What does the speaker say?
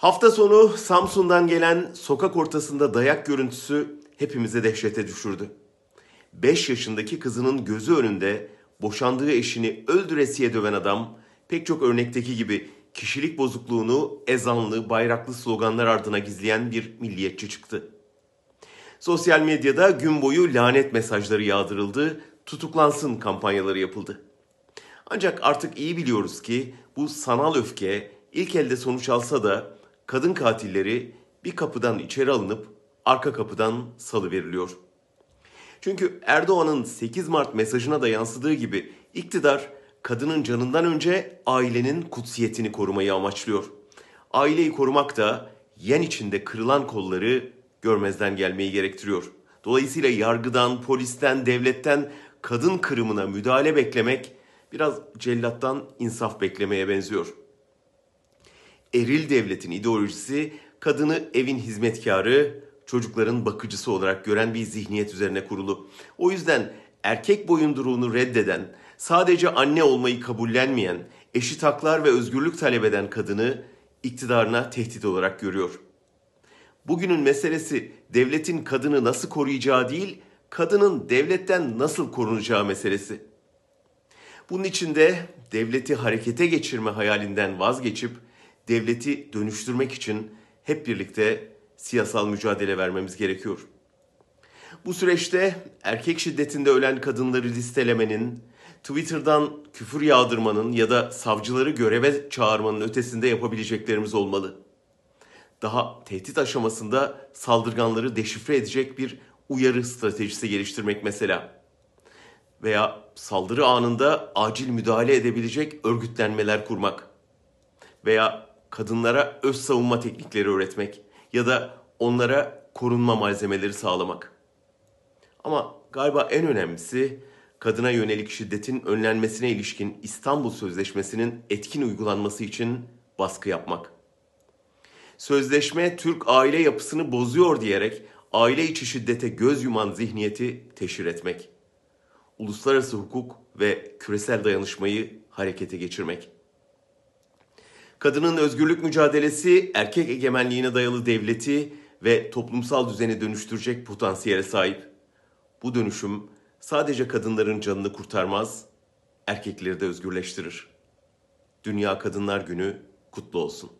Hafta sonu Samsun'dan gelen sokak ortasında dayak görüntüsü hepimize dehşete düşürdü. 5 yaşındaki kızının gözü önünde boşandığı eşini öldüresiye döven adam pek çok örnekteki gibi kişilik bozukluğunu ezanlı, bayraklı sloganlar ardına gizleyen bir milliyetçi çıktı. Sosyal medyada gün boyu lanet mesajları yağdırıldı, tutuklansın kampanyaları yapıldı. Ancak artık iyi biliyoruz ki bu sanal öfke ilk elde sonuç alsa da kadın katilleri bir kapıdan içeri alınıp arka kapıdan salı veriliyor. Çünkü Erdoğan'ın 8 Mart mesajına da yansıdığı gibi iktidar kadının canından önce ailenin kutsiyetini korumayı amaçlıyor. Aileyi korumak da yen içinde kırılan kolları görmezden gelmeyi gerektiriyor. Dolayısıyla yargıdan, polisten, devletten kadın kırımına müdahale beklemek biraz cellattan insaf beklemeye benziyor. Eril devletin ideolojisi kadını evin hizmetkarı, çocukların bakıcısı olarak gören bir zihniyet üzerine kurulu. O yüzden erkek boyunduruğunu reddeden, sadece anne olmayı kabullenmeyen, eşit haklar ve özgürlük talep eden kadını iktidarına tehdit olarak görüyor. Bugünün meselesi devletin kadını nasıl koruyacağı değil, kadının devletten nasıl korunacağı meselesi. Bunun için de devleti harekete geçirme hayalinden vazgeçip devleti dönüştürmek için hep birlikte siyasal mücadele vermemiz gerekiyor. Bu süreçte erkek şiddetinde ölen kadınları listelemenin, Twitter'dan küfür yağdırmanın ya da savcıları göreve çağırmanın ötesinde yapabileceklerimiz olmalı. Daha tehdit aşamasında saldırganları deşifre edecek bir uyarı stratejisi geliştirmek mesela. Veya saldırı anında acil müdahale edebilecek örgütlenmeler kurmak. Veya kadınlara öz savunma teknikleri öğretmek ya da onlara korunma malzemeleri sağlamak. Ama galiba en önemlisi kadına yönelik şiddetin önlenmesine ilişkin İstanbul Sözleşmesi'nin etkin uygulanması için baskı yapmak. Sözleşme Türk aile yapısını bozuyor diyerek aile içi şiddete göz yuman zihniyeti teşhir etmek. Uluslararası hukuk ve küresel dayanışmayı harekete geçirmek. Kadının özgürlük mücadelesi erkek egemenliğine dayalı devleti ve toplumsal düzeni dönüştürecek potansiyele sahip. Bu dönüşüm sadece kadınların canını kurtarmaz, erkekleri de özgürleştirir. Dünya Kadınlar Günü kutlu olsun.